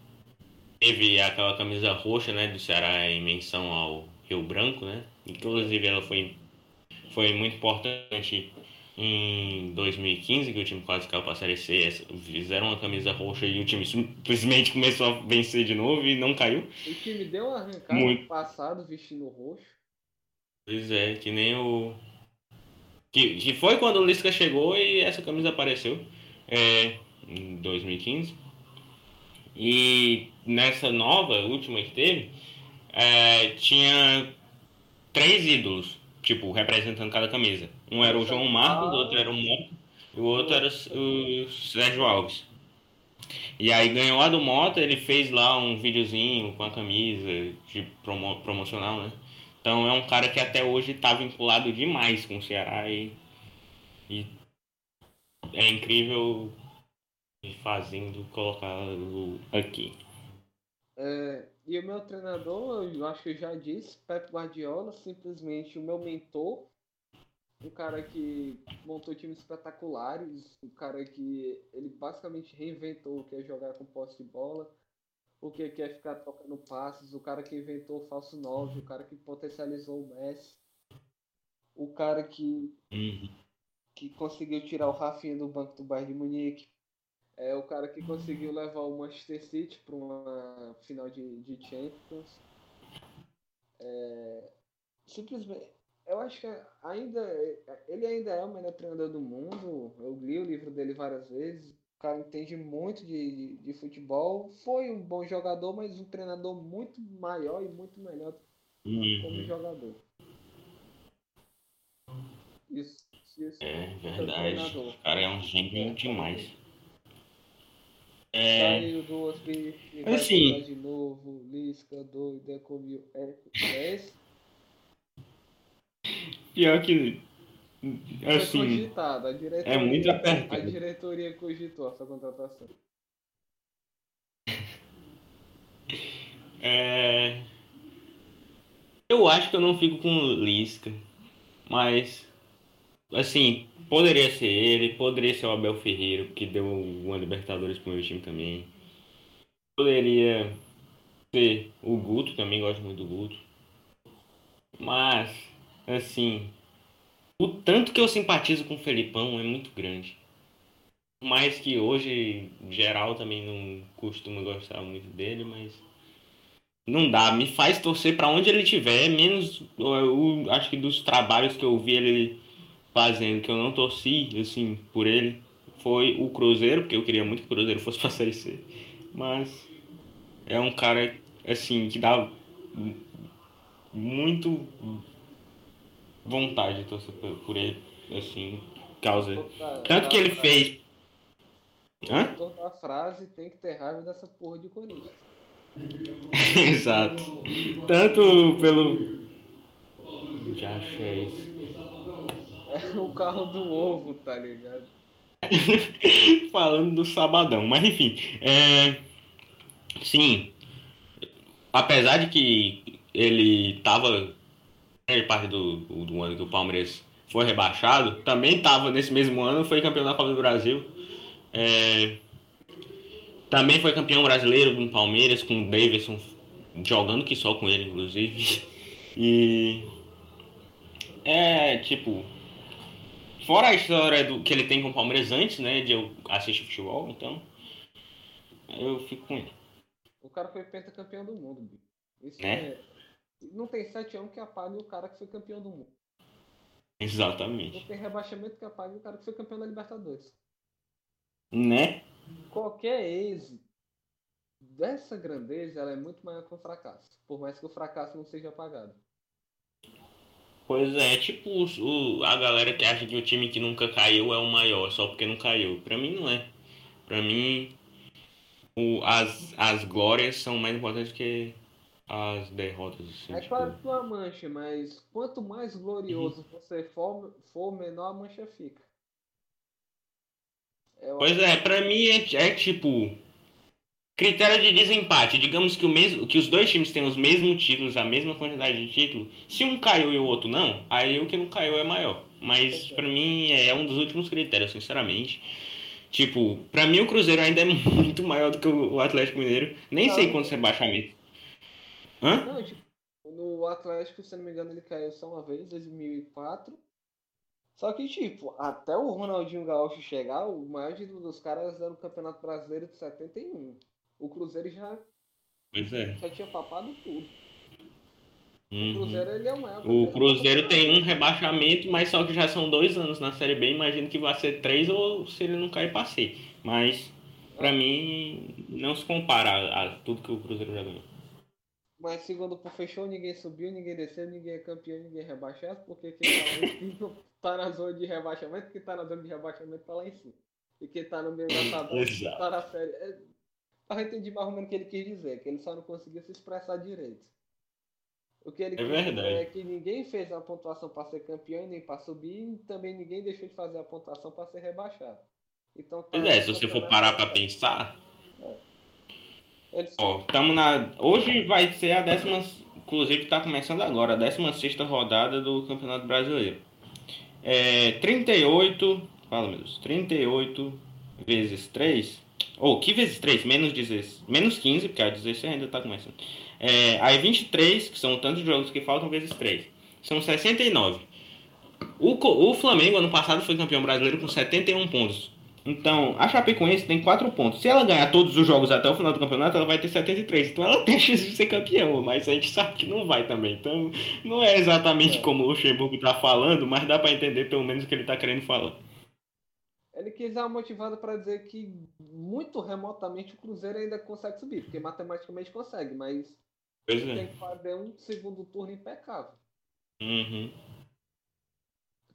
teve aquela camisa roxa né, do Ceará em menção ao Rio Branco, né? Inclusive ela foi, foi muito importante em 2015, que o time quase caiu para a Série C. Fizeram uma camisa roxa e o time simplesmente começou a vencer de novo e não caiu. O time deu uma arrancada muito... passado vestindo roxo. Pois é, que nem o. Que, que foi quando o Lisca chegou e essa camisa apareceu é, em 2015. E nessa nova, última que teve, é, tinha três ídolos, tipo, representando cada camisa. Um era o João Marcos, o outro era o Mota e o outro era o Sérgio Alves. E aí ganhou a do Mota, ele fez lá um videozinho com a camisa de promo promocional, né? Então é um cara que até hoje está vinculado demais com o Ceará e, e é incrível fazendo colocá-lo aqui. É, e o meu treinador, eu acho que eu já disse, Pep Guardiola, simplesmente o meu mentor, um cara que montou times espetaculares, um cara que ele basicamente reinventou o que é jogar com posse de bola, o que é ficar tocando passes, o cara que inventou o falso 9, o cara que potencializou o Messi, o cara que, uhum. que conseguiu tirar o Rafinha do banco do Bayern de Munique, é o cara que conseguiu levar o Manchester City para uma final de, de Champions. É, simplesmente, eu acho que ainda ele ainda é o melhor treinador do mundo. Eu li o livro dele várias vezes. O cara entende muito de, de, de futebol. Foi um bom jogador, mas um treinador muito maior e muito melhor uhum. como jogador. Isso, isso é verdade. O cara é um gênio é, demais. É... Saiu do hospício e vai assim, de novo. Lisca. É, é esse? Pior que. Assim. Cogitado, diretoria, é muito apertado. A diretoria cogitou essa contratação. É... Eu acho que eu não fico com Lisca, mas assim, poderia ser ele, poderia ser o Abel Ferreira, que deu uma Libertadores pro meu time também. Poderia ser o Guto, também gosto muito do Guto. Mas, assim, o tanto que eu simpatizo com o Felipão é muito grande. Mais que hoje, geral também não costuma gostar muito dele, mas não dá. Me faz torcer para onde ele estiver, menos eu, eu, acho que dos trabalhos que eu vi ele fazendo que eu não torci, assim, por ele, foi o Cruzeiro, porque eu queria muito que o Cruzeiro fosse pra Série C. Mas é um cara, assim, que dá muito vontade de torcer por ele, assim, causa. Tanto que ele fez. Hã? Toda frase tem que ter raiva dessa porra de Corinthians. Exato. Tanto pelo. Já achei isso. O carro do ovo, tá ligado? Falando do sabadão, mas enfim. É... Sim. Apesar de que ele tava. Grande parte do, do ano que o Palmeiras foi rebaixado, também tava nesse mesmo ano, foi campeão da Copa do Brasil. É... Também foi campeão brasileiro com o Palmeiras, com o Davidson jogando que só com ele, inclusive. E. É, tipo. Fora a história do, que ele tem com o Palmeiras antes, né? De eu assistir futebol, então. Eu fico com ele. O cara foi pentacampeão do mundo, bicho. Isso Né? é. Não tem sete anos que apague o cara que foi campeão do mundo. Não Exatamente. tem rebaixamento que apague o cara que foi campeão da Libertadores. Né? Qualquer êxito dessa grandeza ela é muito maior que o fracasso. Por mais que o fracasso não seja apagado. Pois é, tipo o, a galera que acha que o time que nunca caiu é o maior, só porque não caiu. Pra mim não é. Pra mim, o, as, as glórias são mais importantes que as derrotas. Assim, É tipo. claro que uma mancha, mas quanto mais glorioso você for, for, menor a mancha fica. Eu Pois é, pra mim é, é tipo. Critério de desempate. Digamos que, o mesmo, que os dois times têm os mesmos títulos, a mesma quantidade de títulos. Se um caiu e o outro não, aí o que não caiu é maior. Mas pra mim é um dos últimos critérios, sinceramente. Tipo, pra mim o Cruzeiro ainda é muito maior do que o Atlético Mineiro. Nem Não. sei quantos rebaixamentos. Hã? Não, tipo, no Atlético, se não me engano, ele caiu só uma vez, 2004. Só que, tipo, até o Ronaldinho Gaúcho chegar, o maior ídolo dos caras era o Campeonato Brasileiro de 71. O Cruzeiro já, Pois é. já tinha papado tudo. O Uhum. Cruzeiro, ele é o maior. O Cruzeiro tem um rebaixamento, mas só que já são dois anos na Série B. Imagino que vai ser três ou se ele não cair, passei. Mas, pra mim, não se compara a, a tudo que o Cruzeiro já ganhou. Mas segundo o fechou, ninguém subiu, ninguém desceu, ninguém é campeão, ninguém é rebaixado, porque quem tá tá na zona de rebaixamento, quem tá na zona de rebaixamento tá lá em cima. E quem tá no meio da tabela tá na série. É, eu entendi mais ou menos o que ele quis dizer, que ele só não conseguiu se expressar direito. O que ele É quis verdade. dizer é que ninguém fez a pontuação para ser campeão e nem para subir, e também ninguém deixou de fazer a pontuação para ser rebaixado. Então, tá Pois é, se você for parar rebaixado. pensar, Ele ó, tamo na. Hoje vai ser a décima. Inclusive tá começando agora, a 16 rodada do Campeonato Brasileiro. É 38. Fala, meu Deus. 38 vezes 3. Ou que vezes 3? Menos 16. Menos 15, porque a 16 ainda tá começando. É, aí 23, que são tantos jogos que faltam, vezes 3. São 69. O, o Flamengo ano passado foi campeão brasileiro com 71 pontos. Então, a Chapecoense tem 4 pontos. Se ela ganhar todos os jogos até o final do campeonato, ela vai ter 73. Então ela tem chance de ser campeão, mas a gente sabe que não vai também. Então, não é exatamente É. como o Luxemburgo tá falando, mas dá pra entender pelo menos o que ele tá querendo falar. Ele quis dar uma motivada para dizer que muito remotamente o Cruzeiro ainda consegue subir, porque matematicamente consegue, mas Pois tem é. que fazer um segundo turno impecável. Uhum.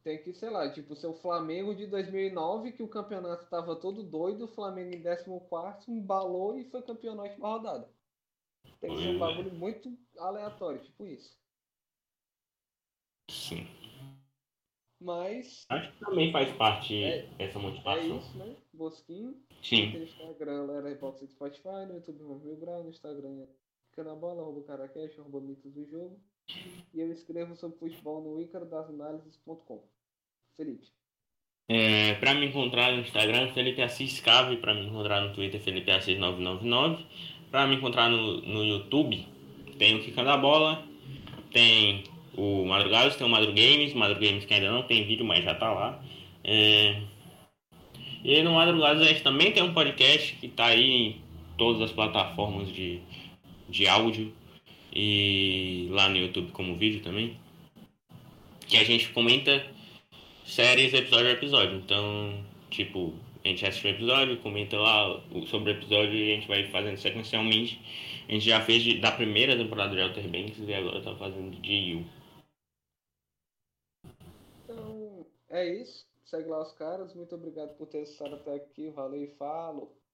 Tem que, sei lá, tipo, ser o Flamengo de 2009, que o campeonato tava todo doido, o Flamengo em 14 embalou e foi campeão na última rodada. Tem que ser um é. bagulho muito aleatório, tipo isso. Sim. Mas Acho que também faz parte É- essa é motivação. isso, né? Bosquinho. Sim. No Instagram, Lera Hipótese Spotify, no YouTube Vamos Mil Grau, no Instagram é Fica na Bola, arroba Caracash, arroba Mitos do Jogo. E eu escrevo sobre futebol no ícarodasanalyses.com. Felipe. É, pra me encontrar no Instagram, Felipe Assis Cave. Pra me encontrar no Twitter, Felipe Assis 999. Pra me encontrar no, no YouTube, tem o Quica da Bola. Tem o Madrugados, tem o Madrugames. Madrugames que ainda não tem vídeo, mas já tá lá. É, e no Madrugados a gente também tem um podcast que tá aí em todas as plataformas de, de áudio. E lá no YouTube como vídeo também. Que a gente comenta séries episódio a episódio. Então, tipo, a gente assiste o episódio, comenta lá sobre o episódio e a gente vai fazendo sequencialmente. A gente já fez de- da primeira temporada de Outer Banks e agora tá fazendo de You. Então, é isso. Segue lá os caras. Muito obrigado por ter estado até aqui. Valeu e falou.